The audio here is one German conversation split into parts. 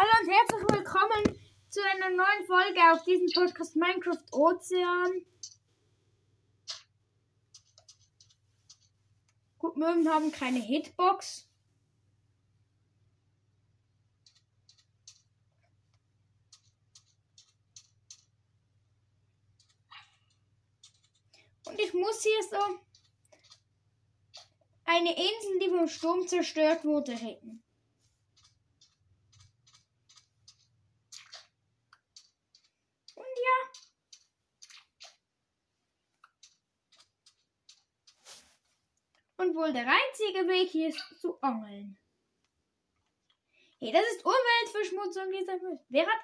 Hallo und herzlich willkommen zu einer neuen Folge auf diesem Podcast Minecraft Ozean. Gut, Möwen haben keine Hitbox. Und ich muss hier so eine Insel, die vom Sturm zerstört wurde, retten. Und ja. Und wohl der einzige Weg hier ist zu angeln. Hey, das ist Umweltverschmutzung dieser Welt. Wer hat.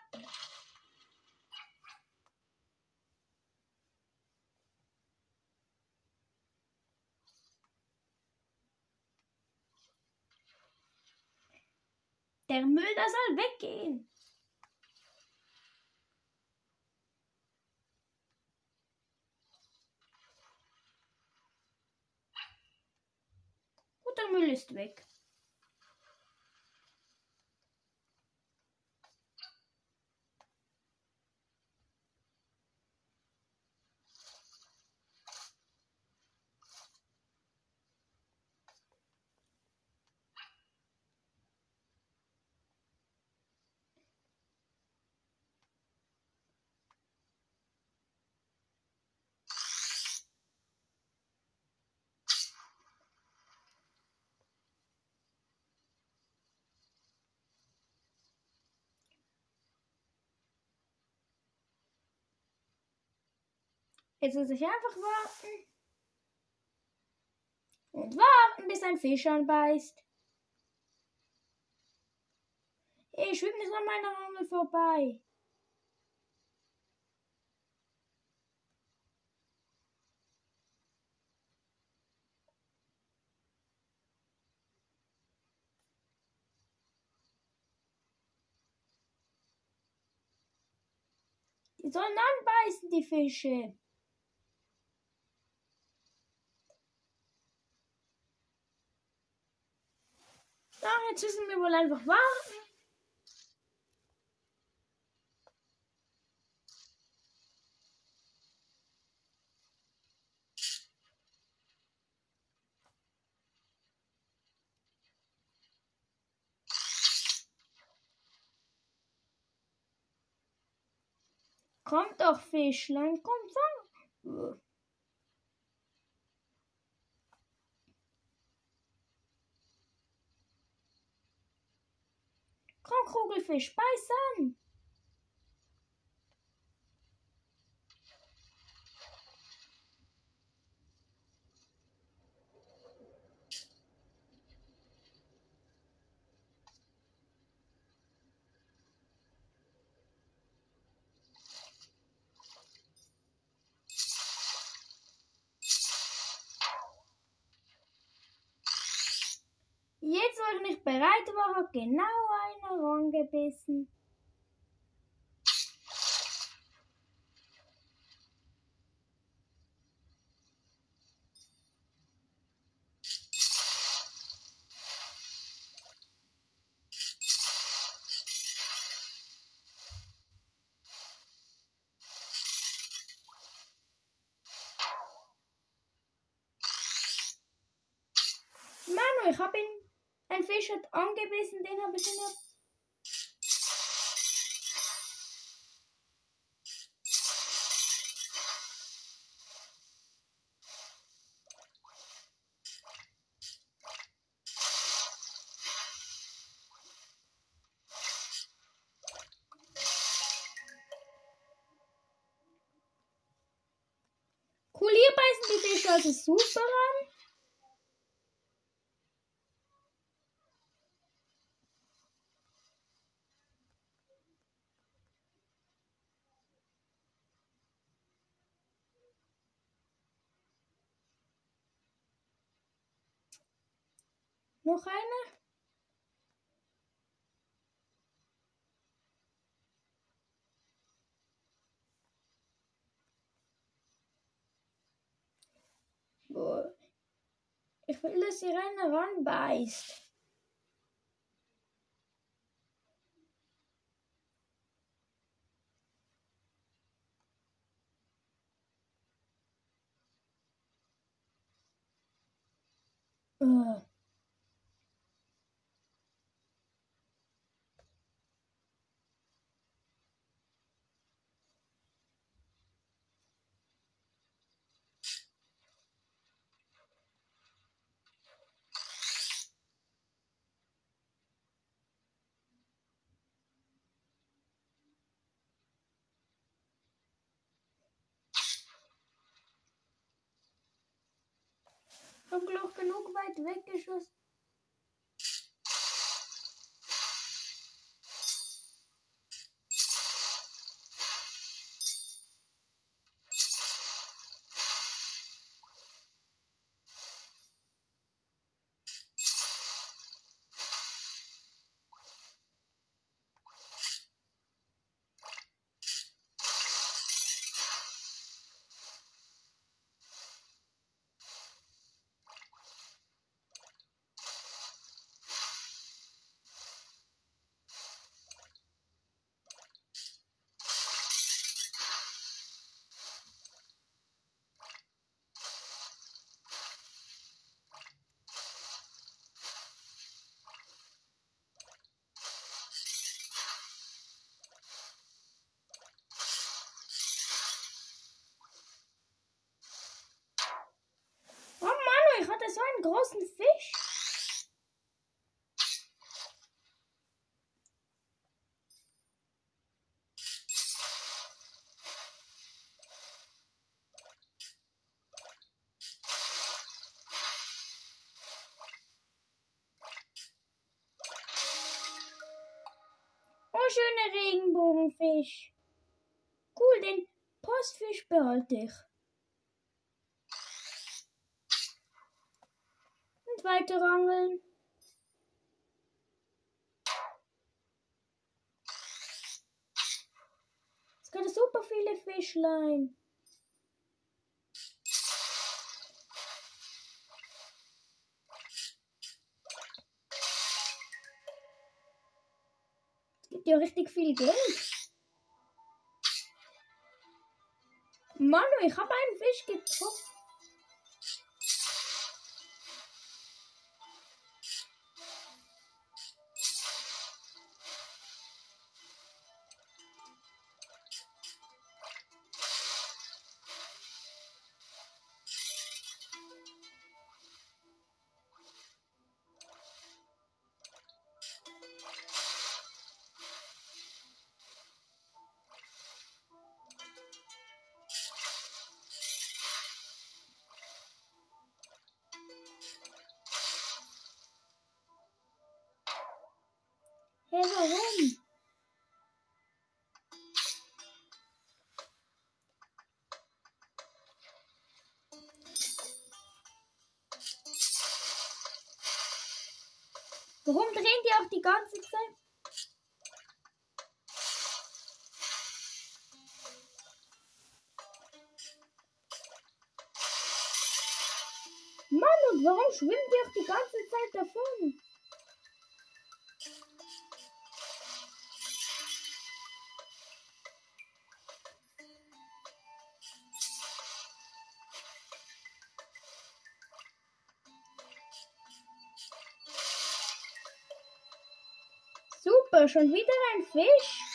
Der Müll, der soll weggehen. Müll ist weg. Jetzt muss ich einfach warten. Und warten, bis ein Fisch anbeißt. Ich schwimme nicht an meiner Angel vorbei. Die sollen anbeißen, die Fische. Ach, jetzt müssen wir wohl einfach warten. Kommt doch, Fischlein, komm, fang. Kugelfisch, beiß an. Jetzt, wo ich hat genau einer rangebissen. Manu, ich habe ihn. Ein Fisch hat angebissen, den habe ich in der. Noch eine? Ich will, dass die Renne ranbeißt. Ugh. Ah. Zum Glück genug weit weggeschossen. Oh Mann, ich hatte so einen großen Fisch. Oh, schöner Regenbogenfisch. Cool, den Postfisch behalte ich. Und weiter angeln. Es gibt super viele Fischlein. Es gibt ja richtig viel Geld. Manu, ich habe einen Fisch getroffen. Warum drehen die auch die ganze Zeit? Mann, und warum schwimmen die auch die ganze Zeit davon? Schon wieder ein Fisch?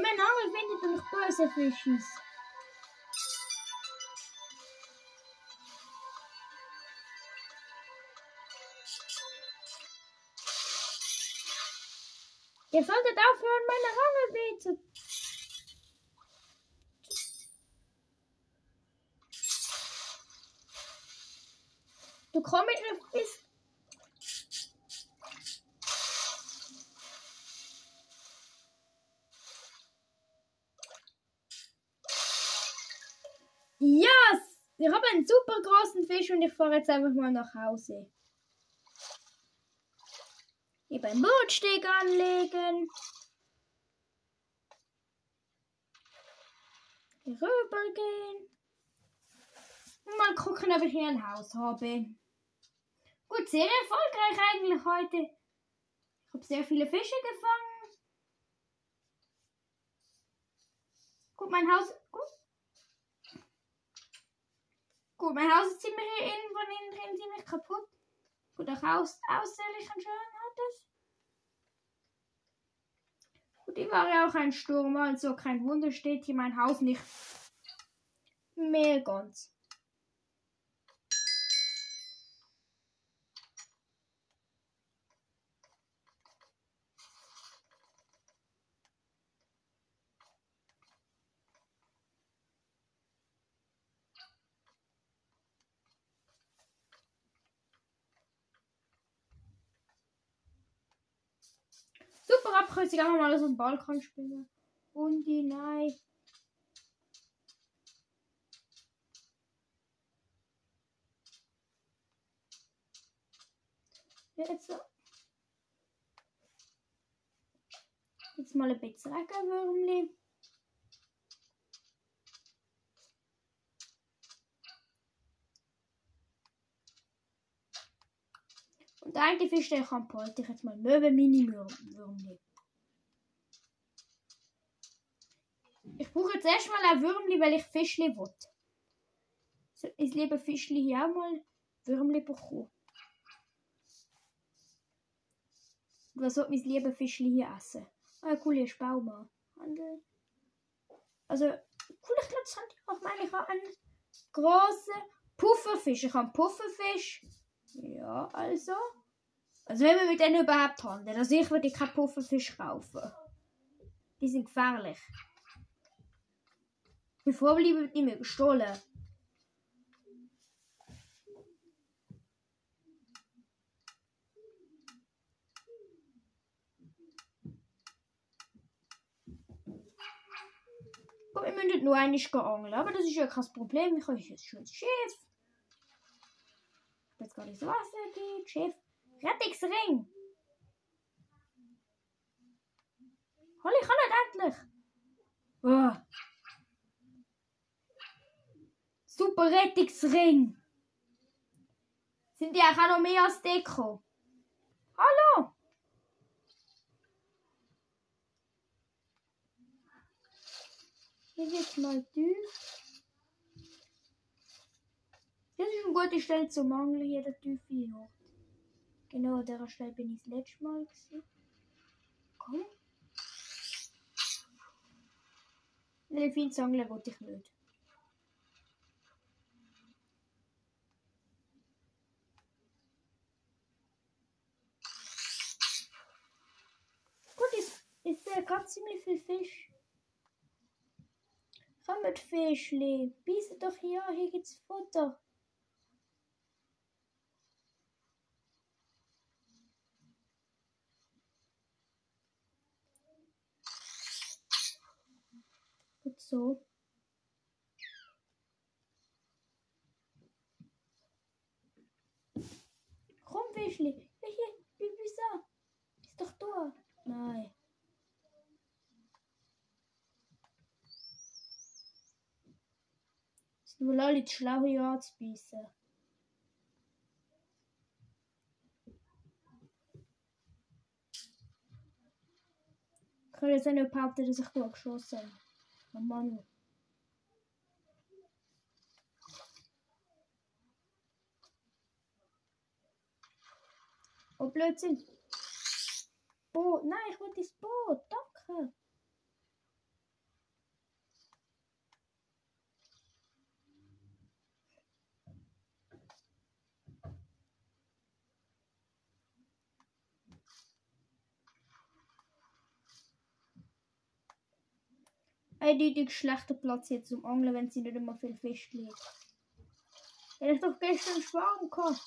Mein Angel findet noch böse Fischis. Ihr solltet aufhören, meine Angel weh zu Du komm mit mir bist. Yes! Ich habe einen super Fisch und ich fahre jetzt einfach mal nach Hause. Hier beim Bootsteg anlegen. Hier rüber gehen. Und mal gucken, ob ich hier ein Haus habe. Gut, sehr erfolgreich eigentlich heute. Ich habe sehr viele Fische gefangen. Gut, mein Haus. Gut. Gut, mein Haus ist ziemlich innen von innen drin ziemlich kaputt. Gut, auch aus, aussehlich und schön hat es. Gut, die war ja auch ein Sturm, also kein Wunder steht hier mein Haus nicht mehr ganz. Super abkürzig, einfach mal so einen Balkon spielen. Und die nein. Jetzt, jetzt mal ein bisschen Regenwürmli. Und der eine Fisch, der kann behalte ich jetzt mal Möwe Mini Würmli. Ich brauche jetzt erstmal ein Würmli, weil ich Fischli will. So, ich liebe Fischli hier auch mal Würmli bekommen. Was soll mein liebe Fischli hier essen? Ah, cool, hier ist Bauma. Also, cool, ich glaube, das haben die auch meine, ich habe einen großen Pufferfisch. Ich habe einen Pufferfisch. Ja, also. Also wenn wir mit denen überhaupt handeln. Also ich würde keinen Pufferfisch kaufen. Die sind gefährlich. Bevor lieber nicht mehr gestohlen. Gut, wir müssen nur einig angeln, aber das ist ja kein Problem. Ich habe jetzt schon das Schiff. Jetzt gar nicht das Wasser geht. Schiff. Rettungsring. Hol ich kann nicht endlich. Oh. Super Rettungsring. Sind die auch noch mehr als Deko? Hallo. Hier geht's mal tief. Das ist eine gute Stelle zum Angeln, hier der tiefe Ort. Genau an der Stelle bin ich das letzte Mal gewesen. Komm. Delfin zu angeln wollte ich nicht. Gut, ich, sehe gerade ziemlich viel Fisch. Komm mit Fischli. Beiße doch hier, hier gibt's Futter. Gut so. Komm, Fischli. Hier, wieso? Ist doch da. Nein. Ist nur alle zu schlau hier anzubeissen. Ich kann jetzt nicht behaupten, dass ich da geschossen habe. Oh Mann. Oh, Blödsinn. Boot. Nein, ich will das Boot. Danke. Eindeutig schlechter Platz jetzt zum Angeln, wenn sie nicht immer viel Fisch liegt. Hätte ich doch gestern einen Schwarm gehabt.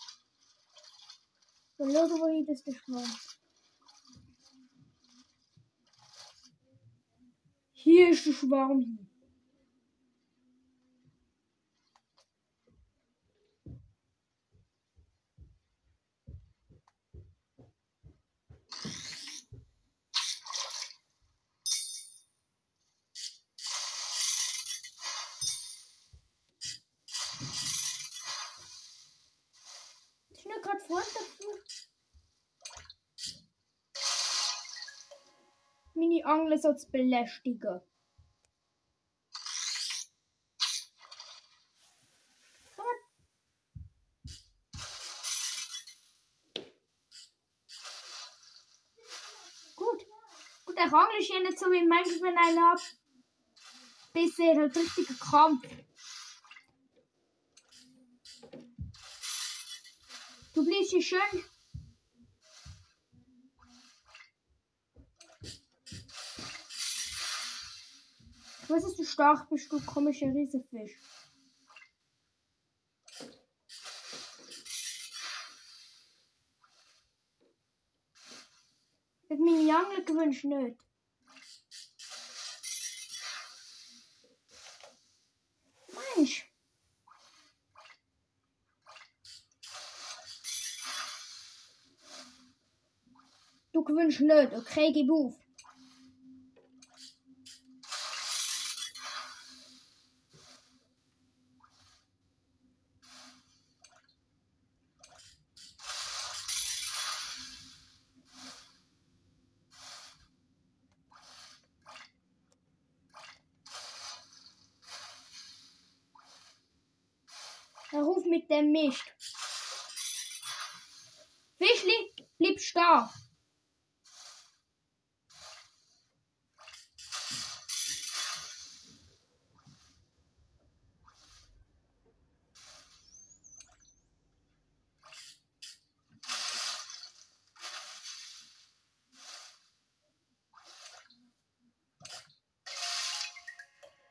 Dann schau, wo hier das der Schwarm. Hier ist der Schwarm. Zu belästigen. Komm mal. Gut. Gut, der Angel ist ja nicht so wie manchmal, einer ab. Bisher halt richtiger Kampf. Du bliebst hier schön. Ich weiß, dass du stark bist, du komischer Riesenfisch. Ich hätte meine Angel gewünscht nicht. Mensch. Du gewünscht nicht, okay, gib auf. Er dem Mist. Fischli, blieb stark.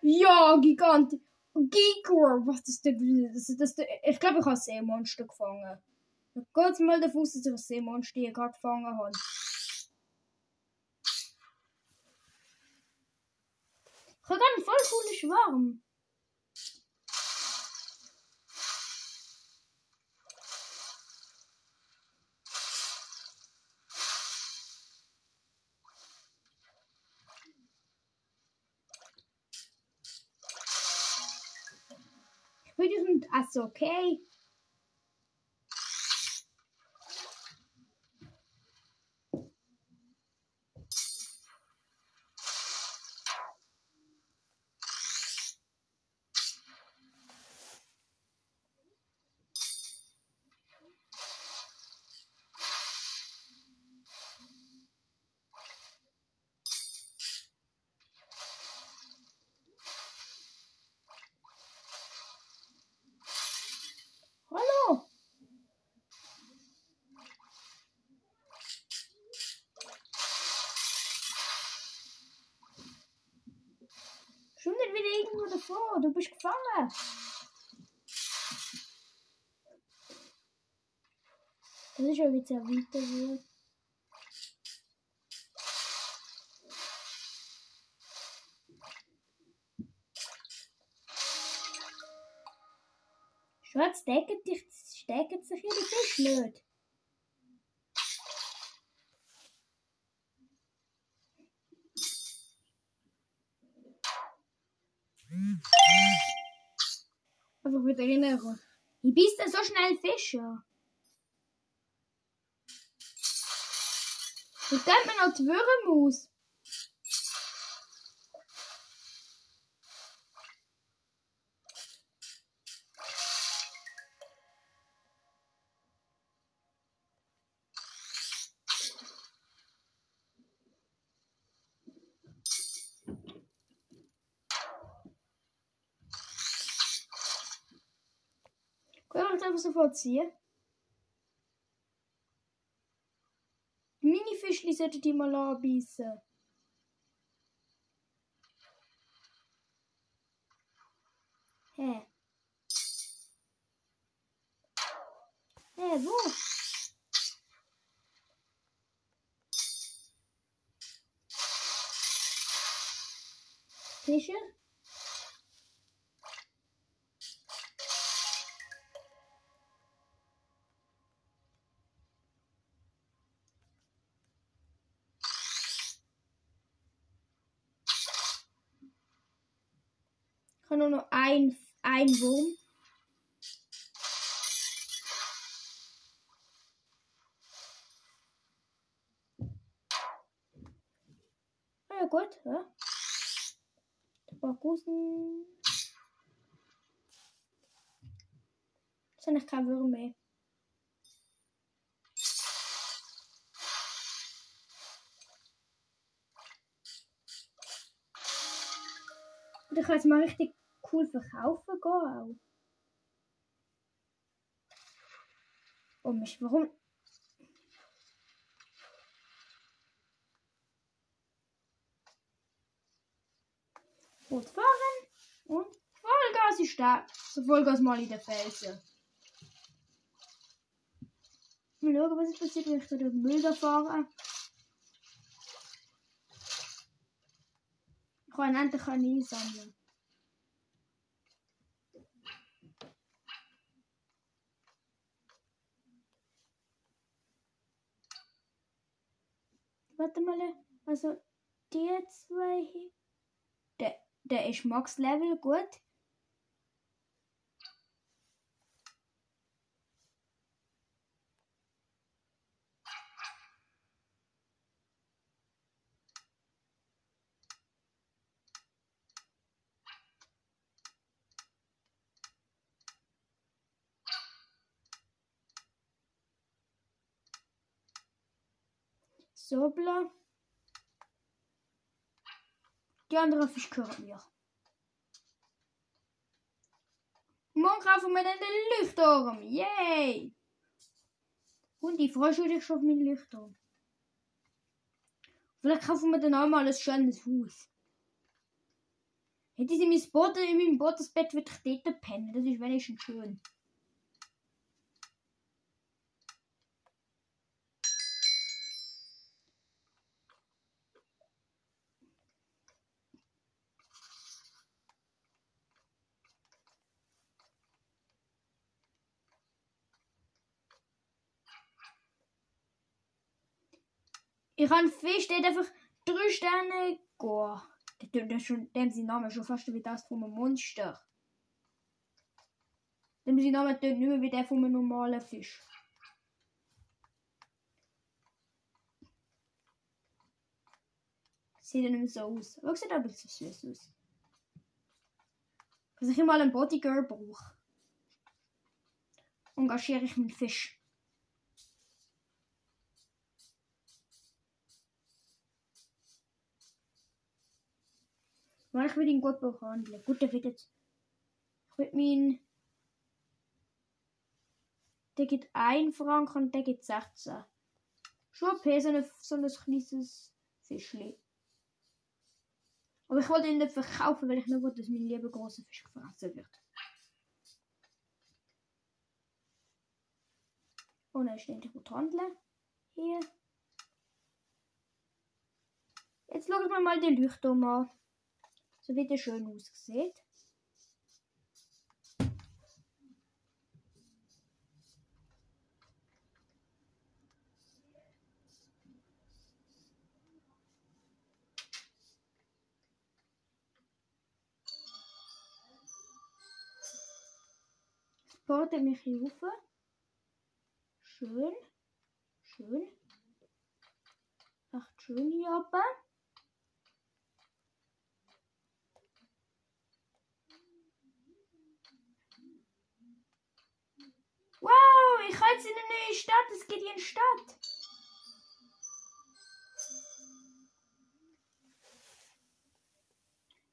Ja, Gigant. Gigor, was ist das denn? Das, das, das, ich glaube, ich habe ein Seemonster gefangen. Geht mal davon aus, dass ich ein Seemonster gerade gefangen habe. Ich habe gerade einen voll coolen Schwarm. Würde diesen Ass okay. Hallo. Schon nicht wieder irgendwo davor. Du bist gefangen. Das ist ja wie sehr weiter wird. Schatz, stecken dich, stecken sich ihre Fisch nicht. Einfach wieder erinnern. Wie bist du so schnell Fischer? Wie geht man noch die Würmermaus? Können wir uns einfach sofort ziehen? Die Sollten die mal anbeißen. Hä? Hä, wo? Fische? Nur noch ein, ein Wurm. Ja, gut. Ja. Das sind keine Würmer mehr. Ich kann jetzt mal richtig cool verkaufen gehen auch. Oh mich, warum? Gut fahren und Vollgas ist da. So Vollgas mal in den Felsen. Mal schauen, was passiert, wenn ich da den Müll fahre. Ich kann endlich einsammeln. Warte mal, also die zwei hier. Der, der ist Max Level gut. Sobler. Die andere Fisch gehören mir. Morgen kaufen wir dann den Leuchtturm. Yay! Und ich freue mich schon auf meinen Leuchtturm. Vielleicht kaufen wir dann auch mal ein schönes Haus. Hätte Boot in meinem Bootsbett würde ich dort pennen. Das ist wenigstens schön. Ich habe Fisch, der hat einfach drei Sterne. Goh. Der, der, schon, dem sein Name schon fast wie das von einem Monster. Dem sein Name tönt nicht mehr wie der von einem normalen Fisch. Sieht ja nicht mehr so aus. Aber sieht aber so süß aus. Dass ich mal einen Bodygirl brauche, engagiere ich meinen Fisch. Weil ich will ihn gut behandeln. Gut, der wird jetzt. Ich will meinen. Der gibt 1 Franken und der gibt 16. Schon okay, so, eine, so ein kleines Fischli. Aber ich wollte ihn nicht verkaufen, weil ich nur wollte, dass mein lieber großer Fisch gefressen wird. Und er ist endlich gut handeln. Hier. Jetzt schaue ich mir mal den Leuchtturm an. So wie der schön aussieht. Porte mich hier rauf. Schön. Schön. Echt schön hier oben. Wow, ich jetzt in eine neue Stadt. Es geht in eine Stadt.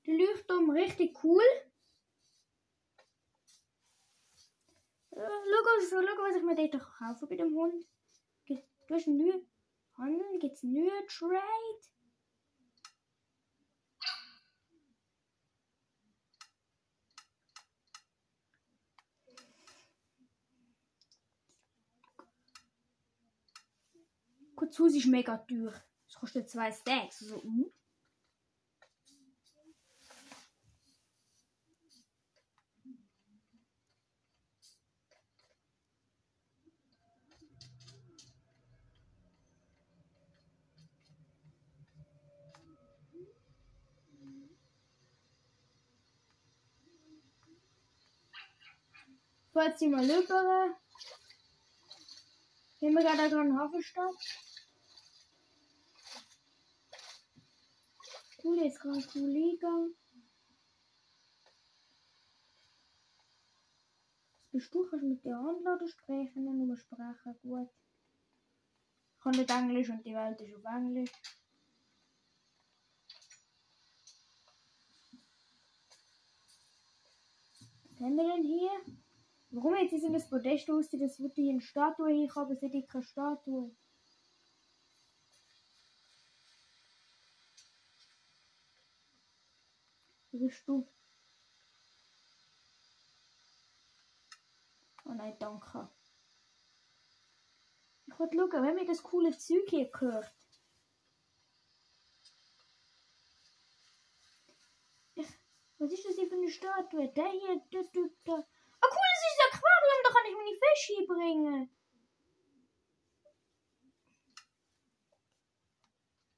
Der Leuchtturm richtig cool. Schau, schau, was ich mir dort kaufen bei dem Hund. Du hast einen neuen Handel, gibt es einen neuen Trade. Kurzhus ist mega teuer. Das kostet zwei Stacks. Also, uh. Falls sie mal rüber. Gehen wir gerade an Hafenstadt. Jetzt kann ich cool eingehen. Was bist du? Kannst mit der Handlader sprechen? Nur sprechen, gut. Ich kann nicht Englisch und die Welt ist auf Englisch. Was haben wir denn hier? Warum jetzt ist das Podest aussieht, das würde hier eine Statue hier aber es ist keine Statue. Bist du? Oh nein, danke. Ich wollte schauen, wenn mir das coole Zeug hier gehört. Ich, was ist das hier für eine Statue? Der hier, der, der, der. Ah cool, das ist ein Aquarium, da kann ich meine Fische hinbringen.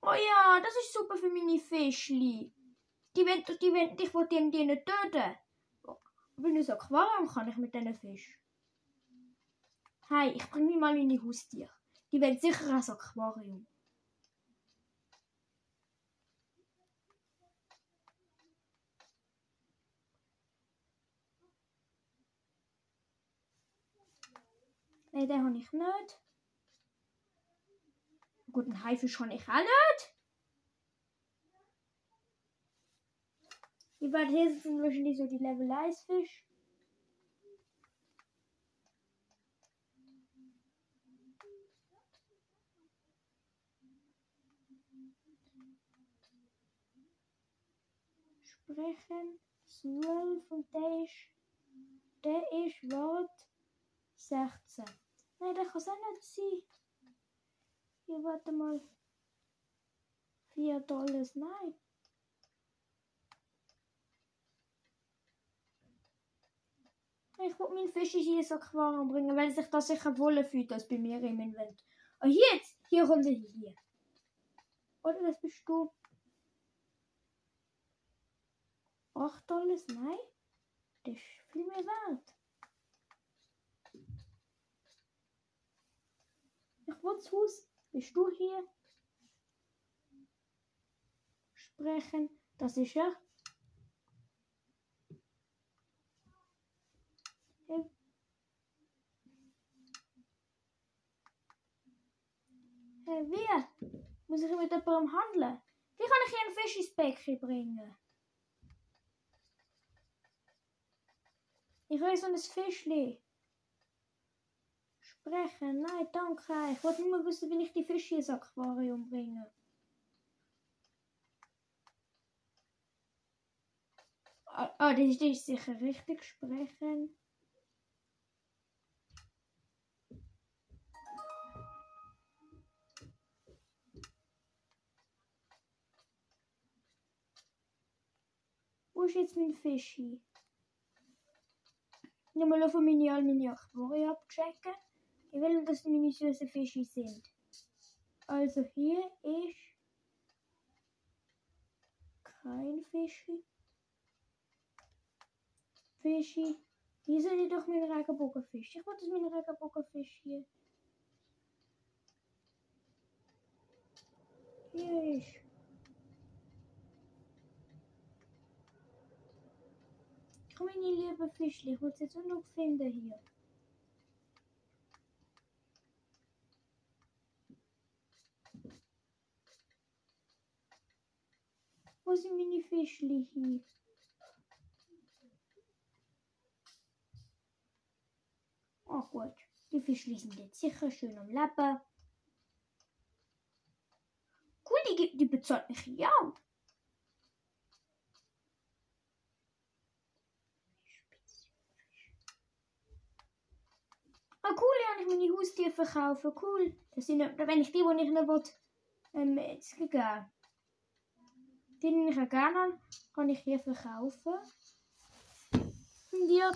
Oh ja, das ist super für meine Fischli. Die wollen, die wollen, ich will die, die nicht töten. Aber in ein Aquarium kann ich mit diesen Fischen. Hey, ich bringe mich mal meine Haustiere. Die wollen sicher ein Aquarium. Nein, den habe ich nicht. Gut, einen Haifisch habe ich auch nicht. Die hier sind wahrscheinlich so die Level 1 Fisch. Sprechen 12 und der ist, der ist Wort 16. Nein, der kann es auch nicht sein. Hier, warte mal. 4 Dollars, nein. Ich will meinen Fisch hier ins Aquarium bringen, weil sich das sicher wohler fühlt als bei mir im Invent. Und jetzt, hier kommt er hier. Oder das bist du. 8 Dollars, nein. Das ist viel mehr wert. Ich will das Haus. Bist du hier? Sprechen. Das ist ja. Hey. Hey, wie? Muss ich mit jemandem handeln? Wie kann ich hier einen Fisch ins Becken bringen? Ich will so ein Fischli. Sprechen. Nein, danke. Ich wollte nur wissen, wie ich die Fische ins Aquarium bringe. Ah, oh, das ist sicher richtig sprechen. Ist jetzt mein Fischi? Ich mal auf meine all meine Aquarien abchecken. Ich will, dass meine süßen Fische sind. Also hier ist kein Fischi. Fischi. Hier sind doch mein Regenbogenfisch. Ich wollte mein Regenbogenfisch hier. Hier ist. Liebe Fischli, muss jetzt noch finden hier. Wo sind meine Fischli hier? Oh gut, die Fischli sind jetzt sicher schön am Leben. Cool, die, die bezahlt mich ja. Ah cool, ja, ich meine Haustiere verkaufen. Cool. Das sind, wenn ich die, die ich noch will, ähm, jetzt gegeben. Die, die ich gerne habe, kann ich hier verkaufen. Und ja,